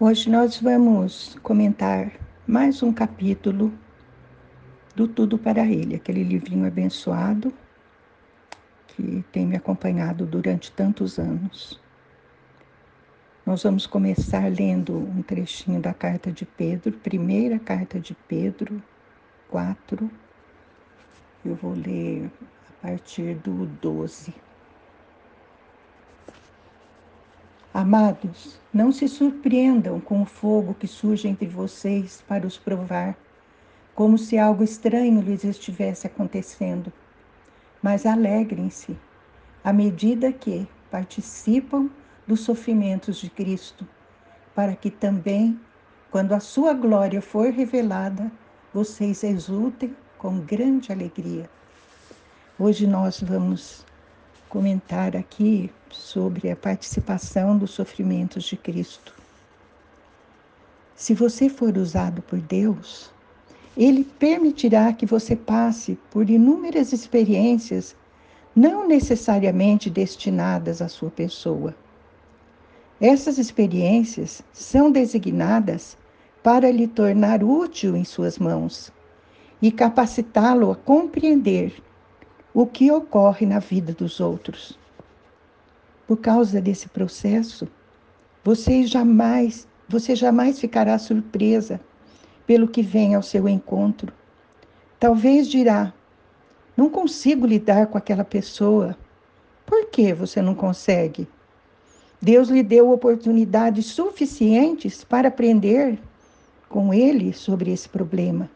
Hoje nós vamos comentar mais um capítulo do Tudo para Ele, aquele livrinho abençoado que tem me acompanhado durante tantos anos. Nós vamos começar lendo um trechinho da carta de Pedro, primeira carta de Pedro 4. Eu vou ler a partir do 12. Amados, não se surpreendam com o fogo que surge entre vocês para os provar, como se algo estranho lhes estivesse acontecendo. Mas alegrem-se à medida que participam dos sofrimentos de Cristo, para que também, quando a sua glória for revelada, vocês exultem com grande alegria. Hoje nós vamos comentar aqui sobre a participação dos sofrimentos de Cristo. Se você for usado por Deus, Ele permitirá que você passe por inúmeras experiências, não necessariamente destinadas à sua pessoa. Essas experiências são designadas para lhe tornar útil em suas mãos e capacitá-lo a compreender o que ocorre na vida dos outros. Por causa desse processo, você jamais, você jamais ficará surpresa pelo que vem ao seu encontro. Talvez dirá: "Não consigo lidar com aquela pessoa". Por que você não consegue? Deus lhe deu oportunidades suficientes para aprender com ele sobre esse problema.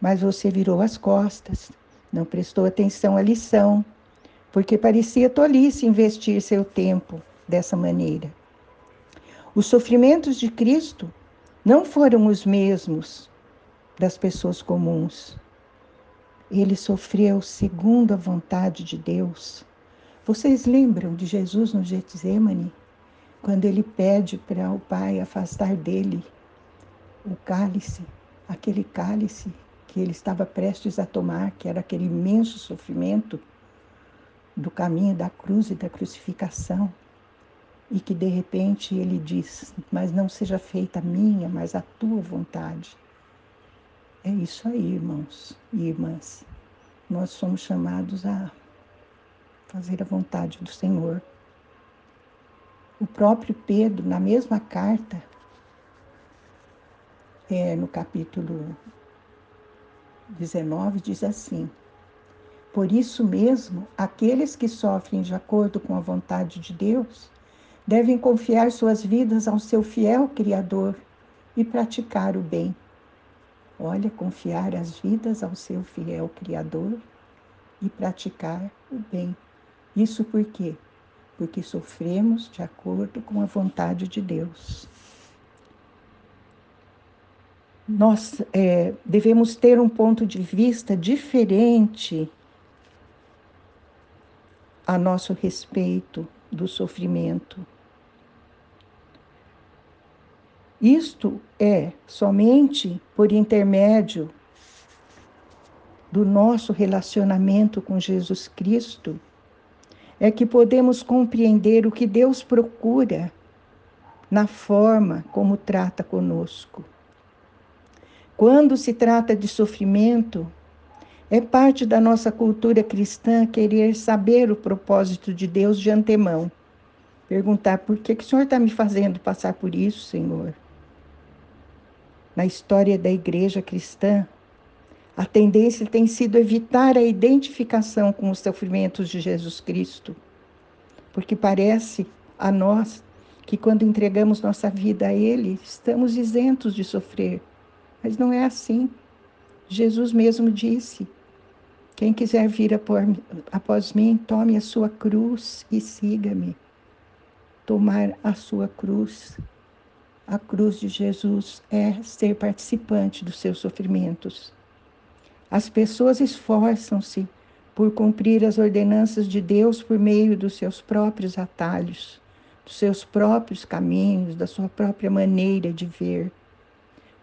Mas você virou as costas não prestou atenção à lição, porque parecia tolice investir seu tempo dessa maneira. Os sofrimentos de Cristo não foram os mesmos das pessoas comuns. Ele sofreu segundo a vontade de Deus. Vocês lembram de Jesus no Getsemane, quando ele pede para o Pai afastar dele o cálice, aquele cálice que ele estava prestes a tomar, que era aquele imenso sofrimento do caminho da cruz e da crucificação, e que de repente ele diz: Mas não seja feita a minha, mas a tua vontade. É isso aí, irmãos e irmãs. Nós somos chamados a fazer a vontade do Senhor. O próprio Pedro, na mesma carta, é, no capítulo 19 diz assim: Por isso mesmo, aqueles que sofrem de acordo com a vontade de Deus devem confiar suas vidas ao seu fiel Criador e praticar o bem. Olha, confiar as vidas ao seu fiel Criador e praticar o bem. Isso por quê? Porque sofremos de acordo com a vontade de Deus nós é, devemos ter um ponto de vista diferente a nosso respeito do sofrimento. Isto é somente por intermédio do nosso relacionamento com Jesus Cristo é que podemos compreender o que Deus procura na forma como trata conosco. Quando se trata de sofrimento, é parte da nossa cultura cristã querer saber o propósito de Deus de antemão. Perguntar por que, que o Senhor está me fazendo passar por isso, Senhor? Na história da igreja cristã, a tendência tem sido evitar a identificação com os sofrimentos de Jesus Cristo, porque parece a nós que quando entregamos nossa vida a Ele, estamos isentos de sofrer. Mas não é assim. Jesus mesmo disse: Quem quiser vir após mim, tome a sua cruz e siga-me. Tomar a sua cruz. A cruz de Jesus é ser participante dos seus sofrimentos. As pessoas esforçam-se por cumprir as ordenanças de Deus por meio dos seus próprios atalhos, dos seus próprios caminhos, da sua própria maneira de ver.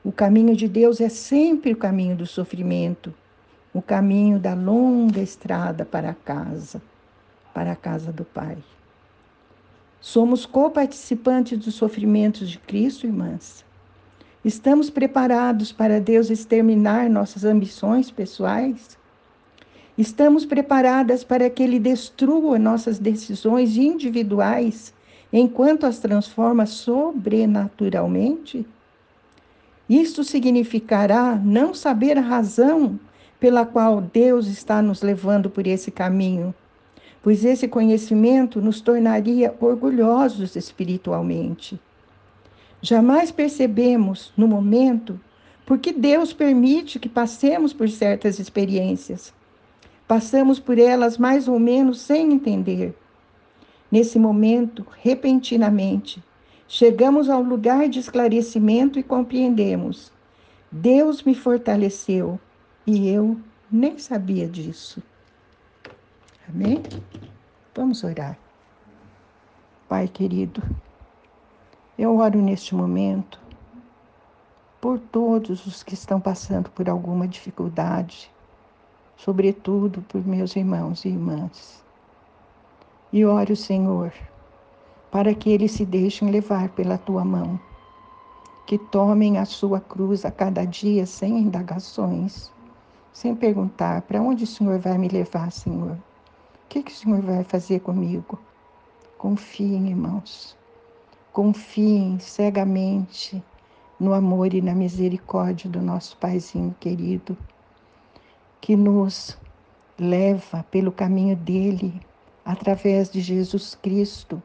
O caminho de Deus é sempre o caminho do sofrimento, o caminho da longa estrada para a casa, para a casa do Pai. Somos co-participantes dos sofrimentos de Cristo, irmãs. Estamos preparados para Deus exterminar nossas ambições pessoais? Estamos preparadas para que Ele destrua nossas decisões individuais enquanto as transforma sobrenaturalmente? Isto significará não saber a razão pela qual Deus está nos levando por esse caminho, pois esse conhecimento nos tornaria orgulhosos espiritualmente. Jamais percebemos no momento porque Deus permite que passemos por certas experiências. Passamos por elas mais ou menos sem entender. Nesse momento, repentinamente, chegamos ao lugar de esclarecimento e compreendemos. Deus me fortaleceu e eu nem sabia disso. Amém? Vamos orar. Pai querido, eu oro neste momento por todos os que estão passando por alguma dificuldade, sobretudo por meus irmãos e irmãs. E oro, Senhor, para que eles se deixem levar pela tua mão, que tomem a sua cruz a cada dia sem indagações, sem perguntar para onde o Senhor vai me levar, Senhor. O que, que o Senhor vai fazer comigo? Confiem, irmãos. Confiem cegamente no amor e na misericórdia do nosso Paizinho querido, que nos leva pelo caminho dele, através de Jesus Cristo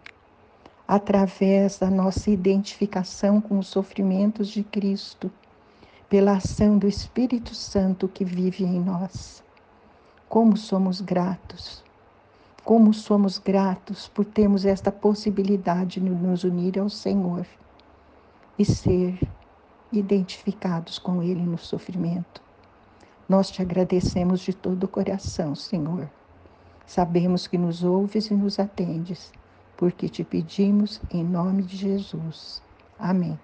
através da nossa identificação com os sofrimentos de Cristo, pela ação do Espírito Santo que vive em nós. Como somos gratos, como somos gratos por termos esta possibilidade de nos unir ao Senhor e ser identificados com Ele no sofrimento. Nós te agradecemos de todo o coração, Senhor. Sabemos que nos ouves e nos atendes porque te pedimos em nome de Jesus. Amém.